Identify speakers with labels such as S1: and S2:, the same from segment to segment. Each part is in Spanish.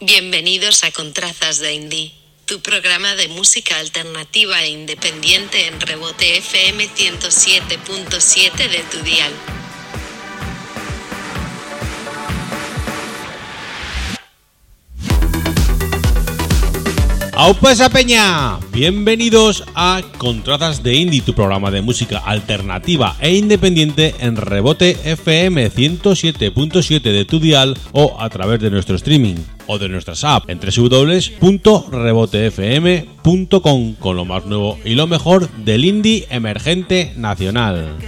S1: Bienvenidos a Contrazas de Indie, tu programa de música alternativa e independiente en Rebote FM 107.7 de tu dial.
S2: ¡Aupa esa peña! Bienvenidos a Contrazas de Indie, tu programa de música alternativa e independiente en Rebote FM 107.7 de tu dial o a través de nuestro streaming o de nuestras apps en www.rebotefm.com con lo más nuevo y lo mejor del indie emergente nacional.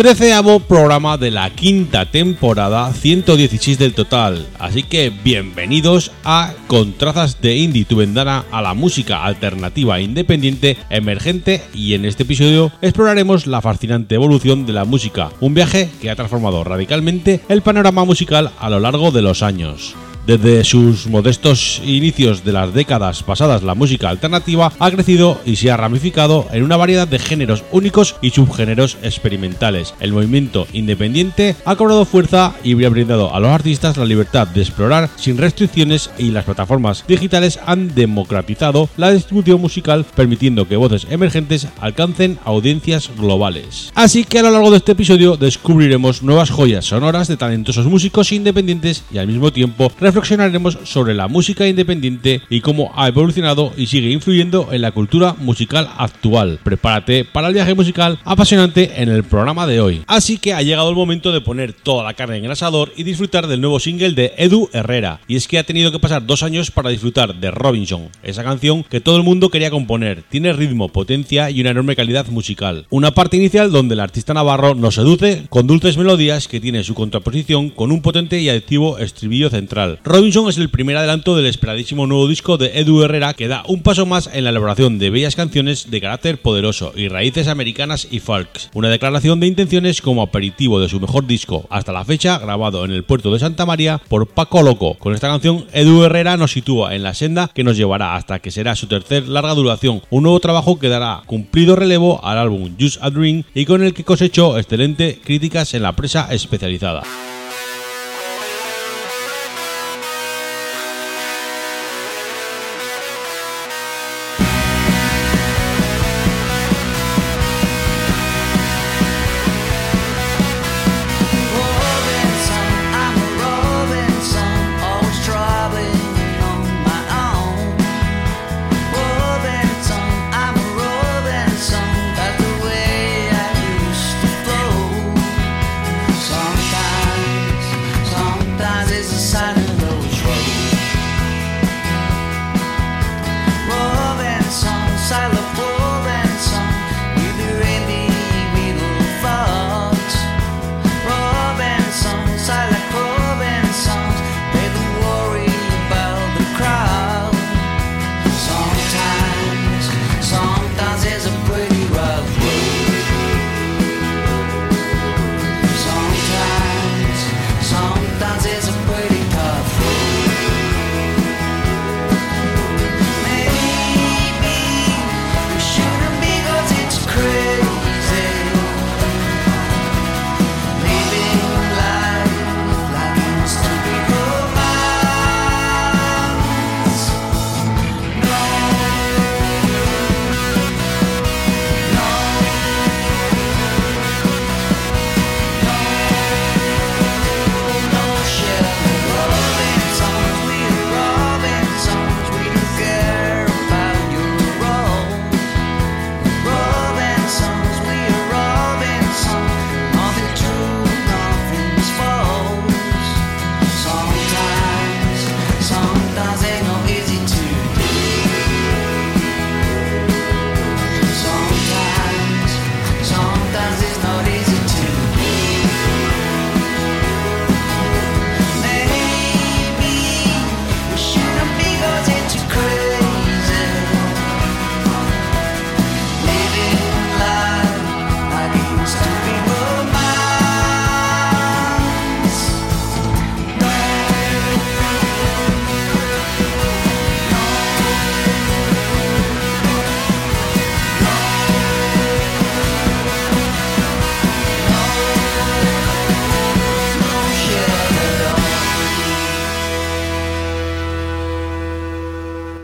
S2: Treceavo programa de la quinta temporada, 116 del total. Así que bienvenidos a Contrazas de Indie, tu vendana a la música alternativa e independiente emergente. Y en este episodio exploraremos la fascinante evolución de la música, un viaje que ha transformado radicalmente el panorama musical a lo largo de los años. Desde sus modestos inicios de las décadas pasadas, la música alternativa ha crecido y se ha ramificado en una variedad de géneros únicos y subgéneros experimentales. El movimiento independiente ha cobrado fuerza y ha brindado a los artistas la libertad de explorar sin restricciones y las plataformas digitales han democratizado la distribución musical permitiendo que voces emergentes alcancen audiencias globales. Así que a lo largo de este episodio descubriremos nuevas joyas sonoras de talentosos músicos independientes y al mismo tiempo reflexionaremos sobre la música independiente y cómo ha evolucionado y sigue influyendo en la cultura musical actual. Prepárate para el viaje musical apasionante en el programa de hoy. Así que ha llegado el momento de poner toda la carne en el asador y disfrutar del nuevo single de Edu Herrera. Y es que ha tenido que pasar dos años para disfrutar de Robinson, esa canción que todo el mundo quería componer. Tiene ritmo, potencia y una enorme calidad musical. Una parte inicial donde el artista navarro nos seduce con dulces melodías que tiene su contraposición con un potente y adictivo estribillo central. Robinson es el primer adelanto del esperadísimo nuevo disco de Edu Herrera que da un paso más en la elaboración de bellas canciones de carácter poderoso y raíces americanas y folks. Una declaración de intenciones como aperitivo de su mejor disco hasta la fecha grabado en el puerto de Santa María por Paco Loco. Con esta canción Edu Herrera nos sitúa en la senda que nos llevará hasta que será su tercer larga duración, un nuevo trabajo que dará cumplido relevo al álbum Just a Dream y con el que cosechó excelente críticas en la prensa especializada.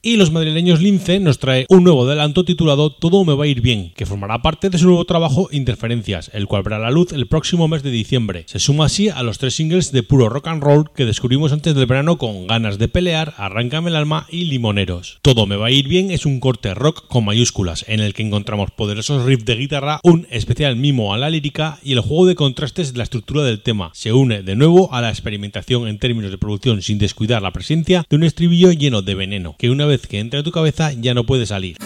S3: Y los madrileños Lince nos trae un nuevo adelanto titulado Todo me va a ir bien, que formará parte de su nuevo trabajo Interferencias, el cual verá la luz el próximo mes de diciembre. Se suma así a los tres singles de puro rock and roll que descubrimos antes del verano con Ganas de pelear, Arráncame el alma y Limoneros. Todo me va a ir bien es un corte rock con mayúsculas, en el que encontramos poderosos riffs de guitarra, un especial mimo a la lírica y el juego de contrastes de la estructura del tema. Se une de nuevo a la experimentación en términos de producción sin descuidar la presencia de un estribillo lleno de veneno, que una vez que entra en tu cabeza ya no puede salir.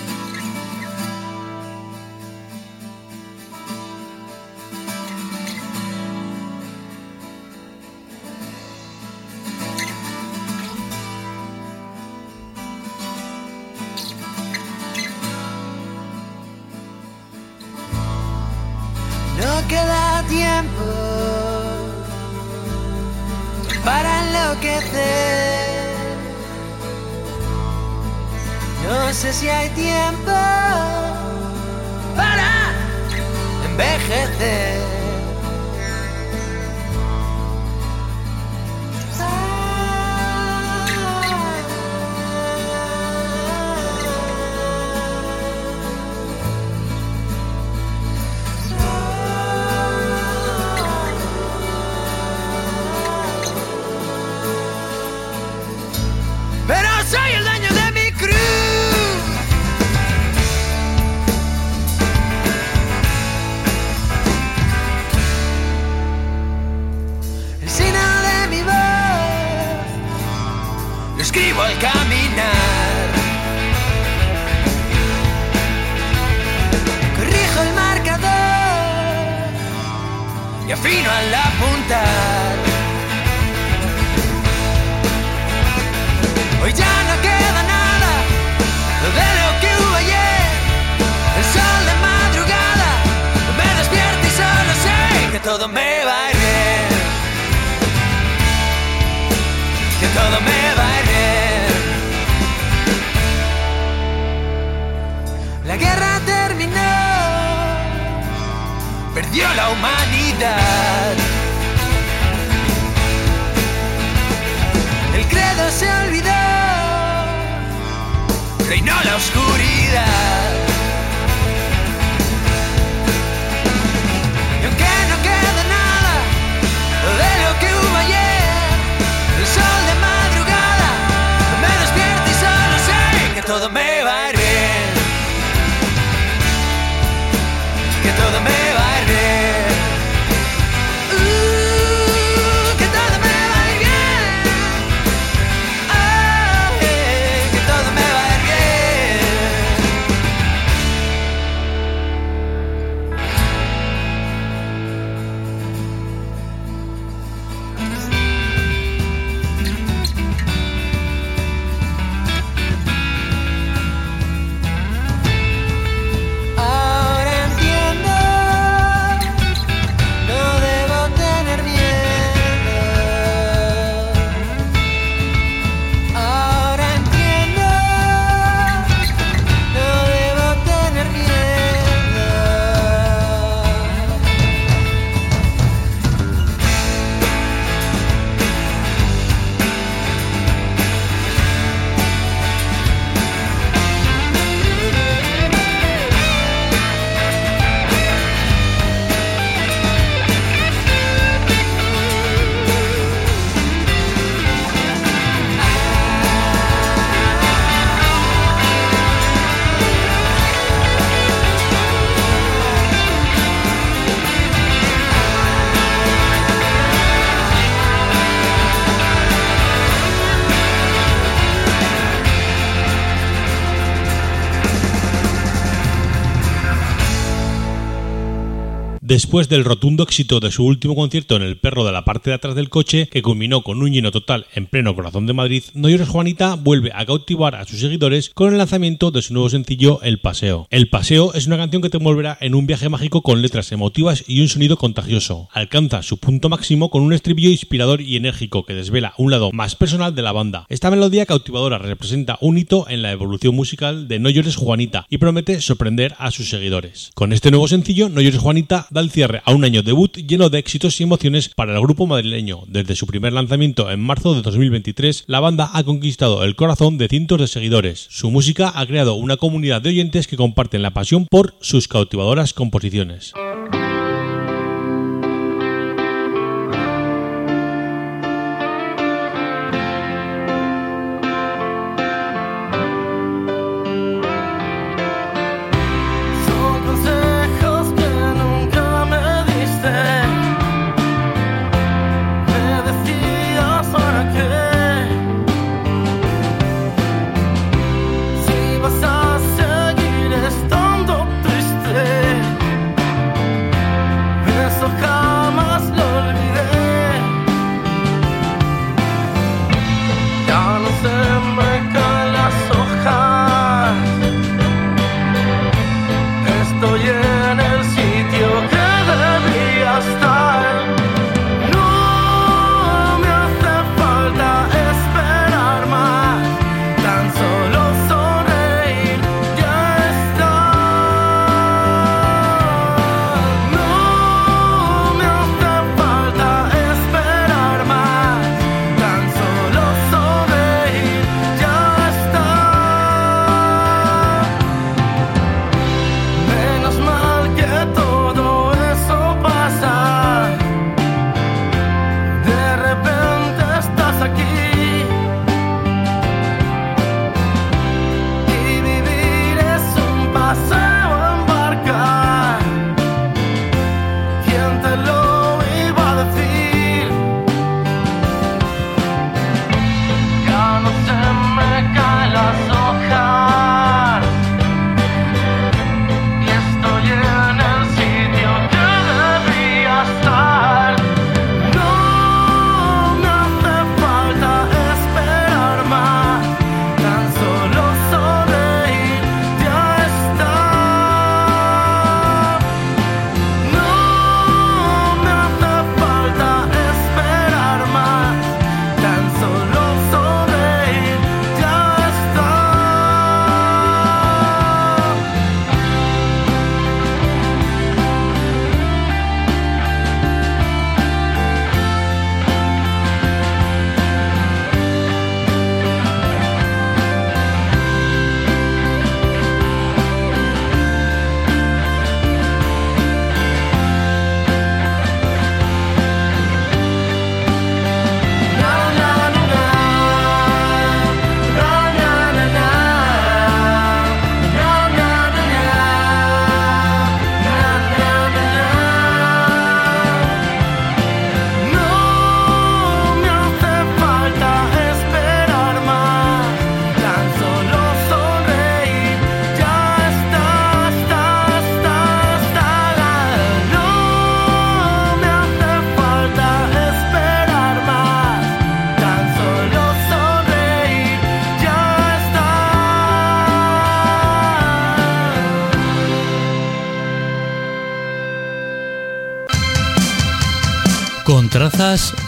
S3: Después del rotundo éxito de su último concierto en el perro de la parte de atrás del coche, que culminó con un lleno total en pleno corazón de Madrid, No llores Juanita vuelve a cautivar a sus seguidores con el lanzamiento de su nuevo sencillo El Paseo. El Paseo es una canción que te envolverá en un viaje mágico con letras emotivas y un sonido contagioso. Alcanza su punto máximo con un estribillo inspirador y enérgico que desvela un lado más personal de la banda. Esta melodía cautivadora representa un hito en la evolución musical de No llores Juanita y promete sorprender a sus seguidores. Con este nuevo sencillo, No llores Juanita da
S4: da cierre a un año debut lleno de éxitos y emociones para el grupo madrileño. Desde su primer lanzamiento en marzo de 2023, la banda ha conquistado el corazón de cientos de seguidores. Su música ha creado una comunidad de oyentes que comparten la pasión por sus cautivadoras composiciones.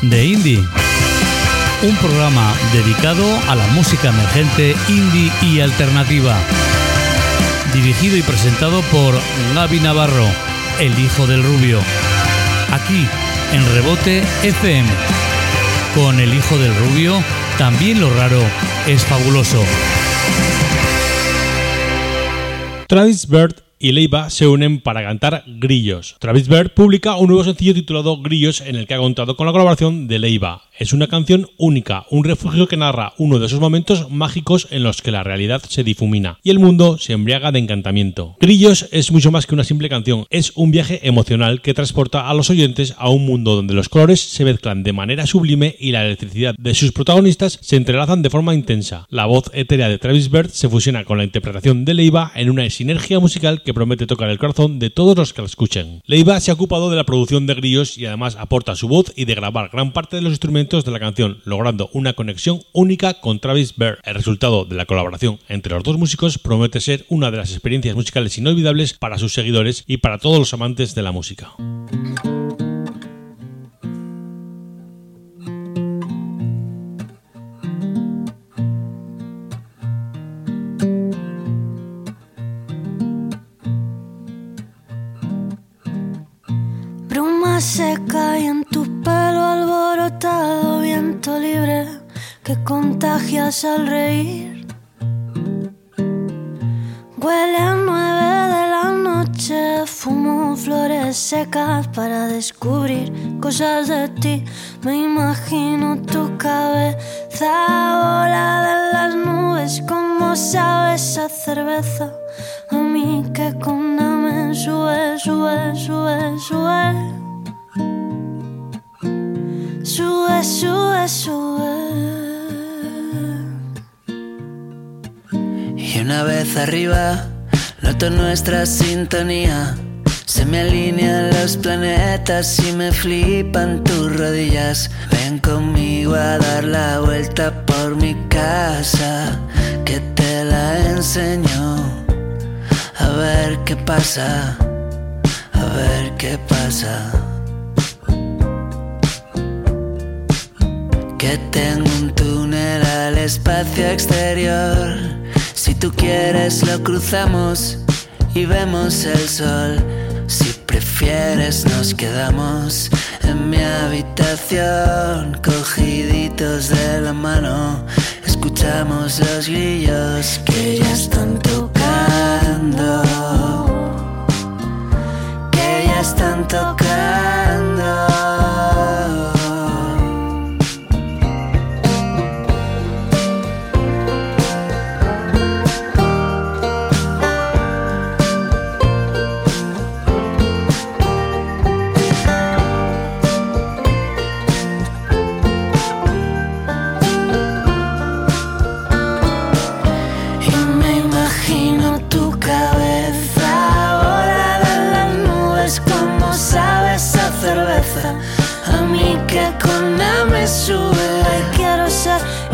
S5: De
S6: indie. Un programa dedicado a la música emergente, indie y alternativa. Dirigido y presentado por Gaby Navarro, el hijo del rubio. Aquí, en Rebote FM. Con el hijo del rubio, también lo raro es fabuloso.
S4: Travis Bird y Leiva se unen para cantar Grillos. Travis Bird publica un nuevo sencillo titulado Grillos en el que ha contado con la colaboración de Leiva. Es una canción única, un refugio que narra uno de esos momentos mágicos en los que la realidad se difumina y el mundo se embriaga de encantamiento. Grillos es mucho más que una simple canción, es un viaje emocional que transporta a los oyentes a un mundo donde los colores se mezclan de manera sublime y la electricidad de sus protagonistas se entrelazan de forma intensa. La voz etérea de Travis Bird se fusiona con la interpretación de Leiva en una sinergia musical que promete tocar el corazón de todos los que la escuchen. Leiva se ha ocupado de la producción de Grillos y además aporta su voz y de grabar gran parte de los instrumentos de la canción, logrando una conexión única con Travis Bird. El resultado de la colaboración entre los dos músicos promete ser una de las experiencias musicales inolvidables para sus seguidores y para todos los amantes de la música.
S7: Seca y en tu pelo alborotado, viento libre que contagias al reír. Huele a nueve de la noche, fumo flores secas para descubrir cosas de ti. Me imagino tu cabeza volada en las nubes, como sabes a cerveza.
S8: Vez arriba, noto nuestra sintonía. Se me alinean los planetas y me flipan tus rodillas. Ven conmigo a dar la vuelta por mi casa, que te la enseño. A ver qué pasa, a ver qué pasa. Que tengo un túnel al espacio exterior. Si tú quieres lo cruzamos y vemos el sol. Si prefieres nos quedamos en mi habitación, cogiditos de la mano. Escuchamos los grillos que ya están tocando, que ya están tocando.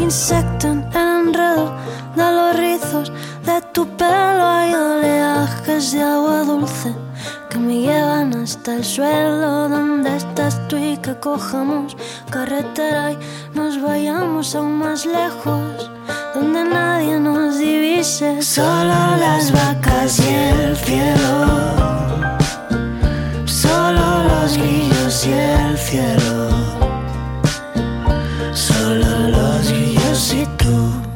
S7: Insecto enredo de los rizos de tu pelo. Hay oleajes de agua dulce que me llevan hasta el suelo donde estás tú y que cojamos carretera y nos vayamos aún más lejos donde nadie nos divise.
S8: Solo las vacas y el cielo. Solo los grillos y el cielo. Solo los grillos y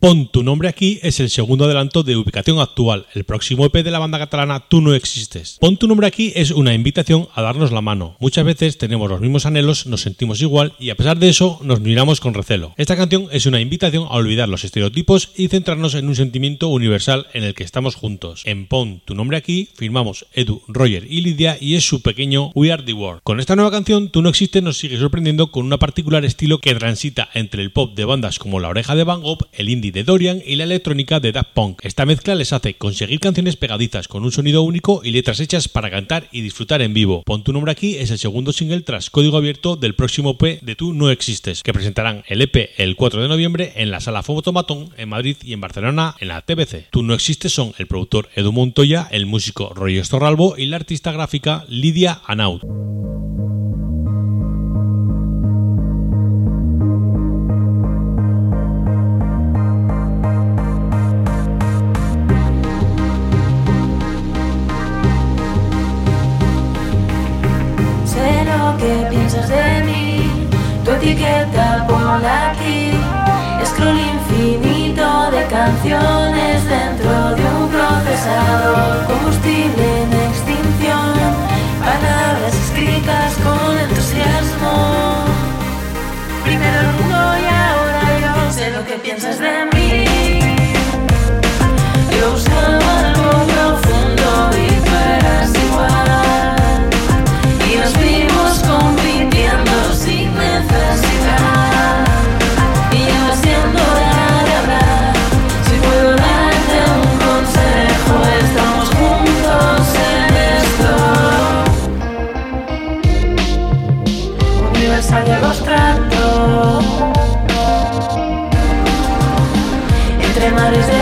S2: Pon tu nombre aquí es el segundo adelanto de ubicación actual, el próximo EP de la banda catalana Tú no existes. Pon tu nombre aquí es una invitación a darnos la mano. Muchas veces tenemos los mismos anhelos, nos sentimos igual y a pesar de eso nos miramos con recelo. Esta canción es una invitación a olvidar los estereotipos y centrarnos en un sentimiento universal en el que estamos juntos. En Pon tu nombre aquí firmamos Edu, Roger y Lidia y es su pequeño We Are the World. Con esta nueva canción Tú no existes nos sigue sorprendiendo con un particular estilo que transita entre el pop de bandas como La Oreja de Van Gogh, el indie de Dorian y la electrónica de Daft Punk. Esta mezcla les hace conseguir canciones pegadizas con un sonido único y letras hechas para cantar y disfrutar en vivo. Pon tu nombre aquí es el segundo single tras código abierto del próximo EP de Tú no existes, que presentarán el EP el 4 de noviembre en la sala Fotomatón en Madrid y en Barcelona en la TBC. Tú no existes son el productor Edu Montoya, el músico Roy Storralbo y la artista gráfica Lidia Anaut.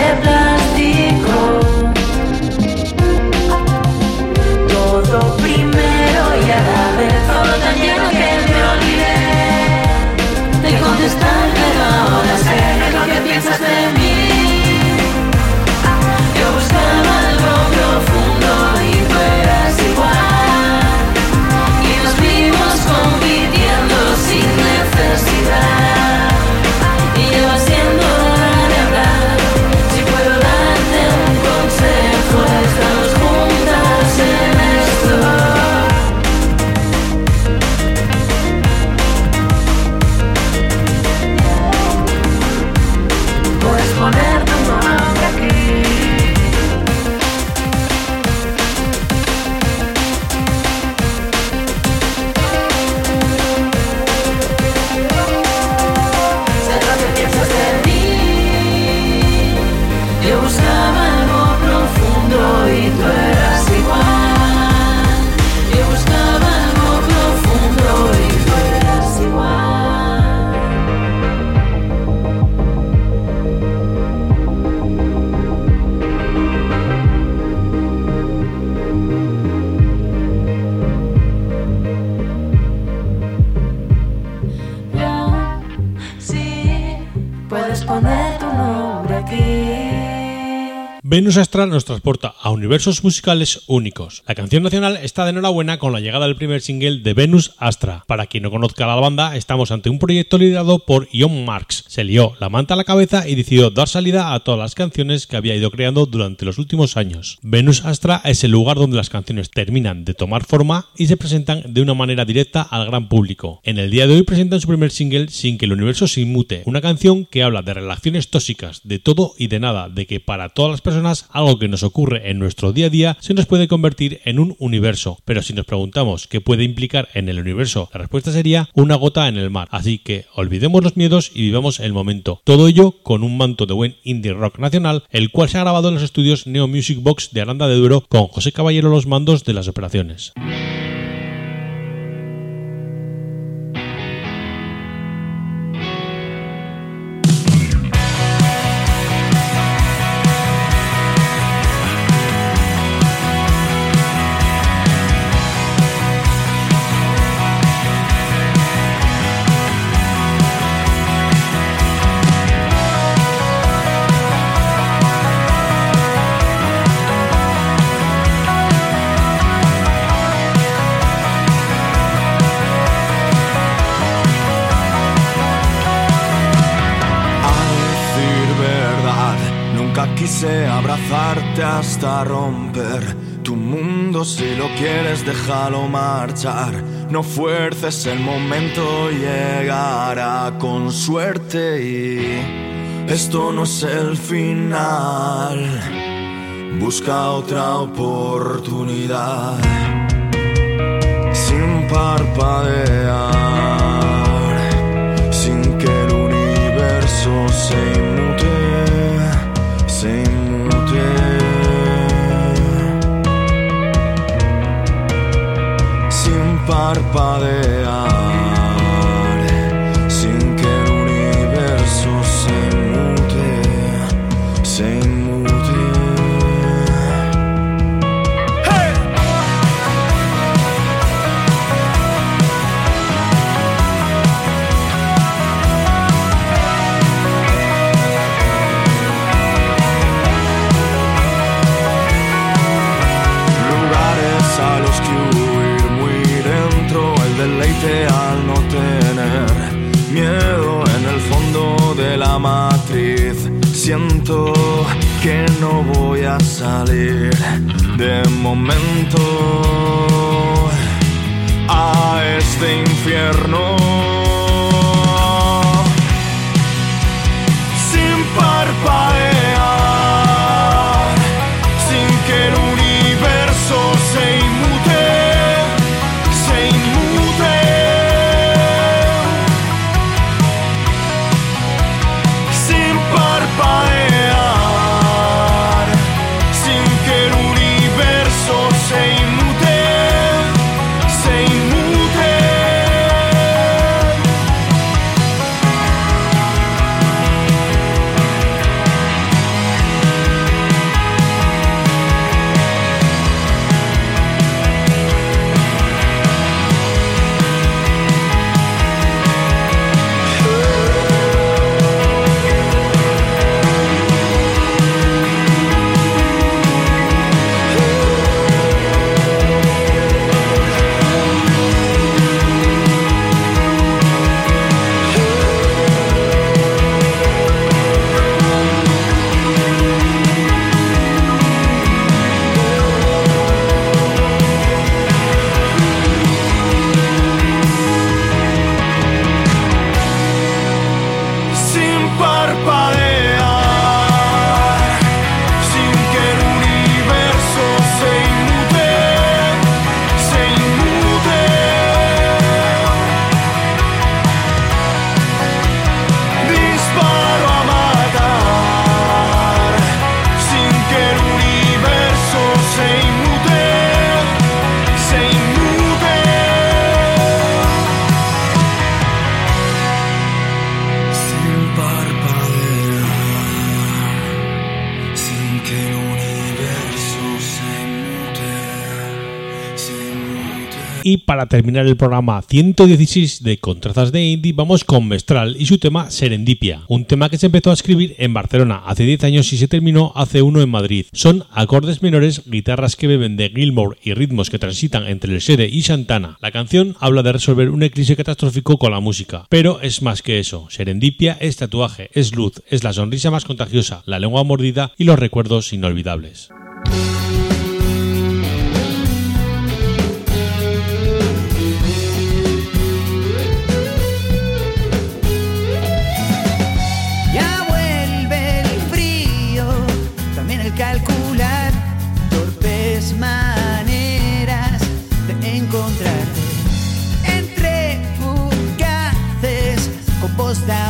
S9: Mares de
S2: Venus Astral nos transporta a universos musicales únicos. La canción nacional está de enhorabuena con la llegada del primer single de Venus Astra. Para quien no conozca a la banda, estamos ante un proyecto liderado por Ion Marx. Se lió la manta a la cabeza y decidió dar salida a todas las canciones que había ido creando durante los últimos años. Venus Astra es el lugar donde las canciones terminan de tomar forma y se presentan de una manera directa al gran público. En el día de hoy presentan su primer single Sin que el universo se inmute, una canción que habla de relaciones tóxicas, de todo y de nada, de que para todas las personas algo que nos ocurre en nuestro día a día se nos puede convertir en un universo. Pero si nos preguntamos qué puede implicar en el universo, la respuesta sería una gota en el mar. Así que olvidemos los miedos y vivamos el momento. Todo ello con un manto de buen indie rock nacional, el cual se ha grabado en los estudios Neo Music Box de Aranda de Duero con José Caballero los mandos de las operaciones.
S10: Tu mundo. Si lo quieres, déjalo marchar. No fuerces el momento, llegará con suerte. Y esto no es el final. Busca otra oportunidad. Sin parpadear. Sin que el universo se Sin Que no voy a salir de momento a este infierno. Sin parpadear,
S2: Y para terminar el programa 116 de Contrazas de Indie, vamos con Mestral y su tema Serendipia, un tema que se empezó a escribir en Barcelona hace 10 años y se terminó hace uno en Madrid. Son acordes menores, guitarras que beben de Gilmore y ritmos que transitan entre el Sede y Santana. La canción habla de resolver un eclipse catastrófico con la música, pero es más que eso. Serendipia es tatuaje, es luz, es la sonrisa más contagiosa, la lengua mordida y los recuerdos inolvidables.
S11: Copos de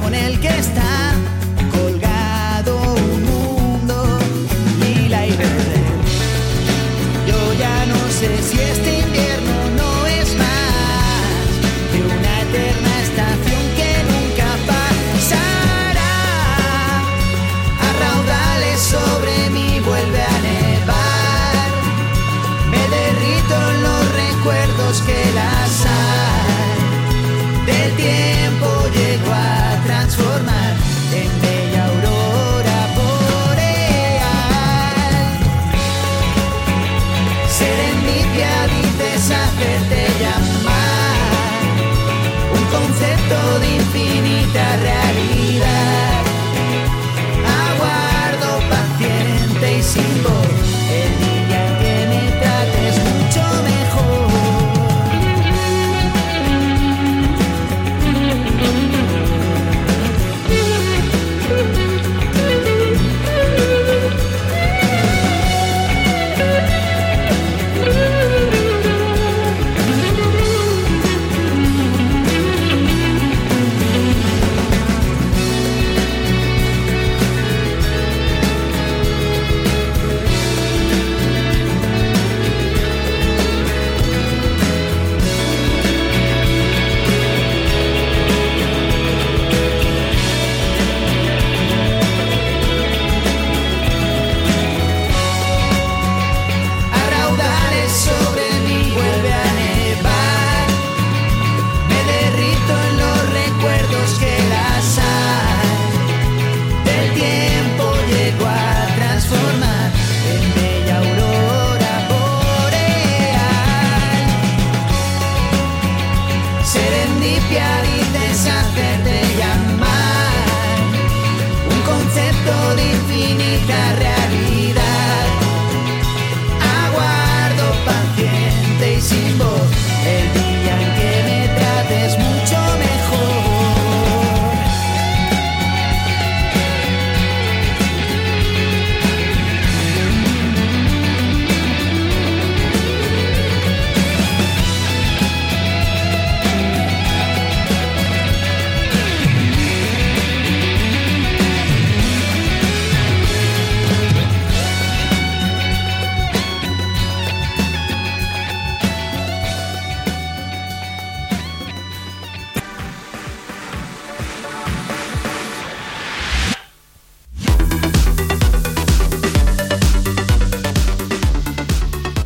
S11: clavo en el que está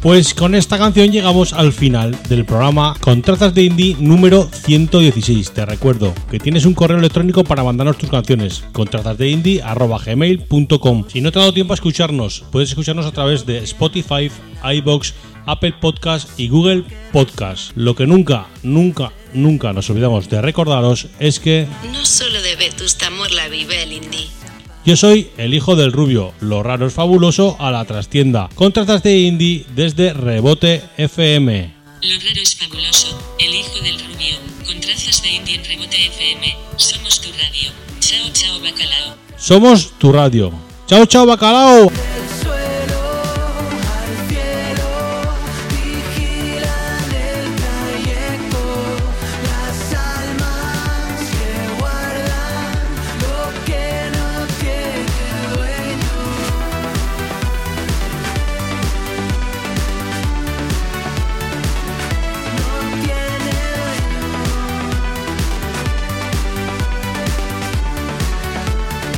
S2: Pues con esta canción llegamos al final del programa Contrazas de Indie número 116. Te recuerdo que tienes un correo electrónico para mandarnos tus canciones, contrazasdeindie.gmail.com. Si no te ha dado tiempo a escucharnos, puedes escucharnos a través de Spotify, iBox, Apple Podcast y Google Podcast. Lo que nunca, nunca, nunca nos olvidamos de recordaros es que
S1: No solo de Vetusta Morla vive el indie.
S2: Yo soy el hijo del rubio, lo raro es fabuloso a la trastienda. Contratas de indie desde Rebote FM.
S1: Lo raro es fabuloso. El hijo del rubio. Con trazas de indie en rebote FM. Somos tu radio. Chao, chao, bacalao.
S2: Somos tu radio. Chao, chao, bacalao.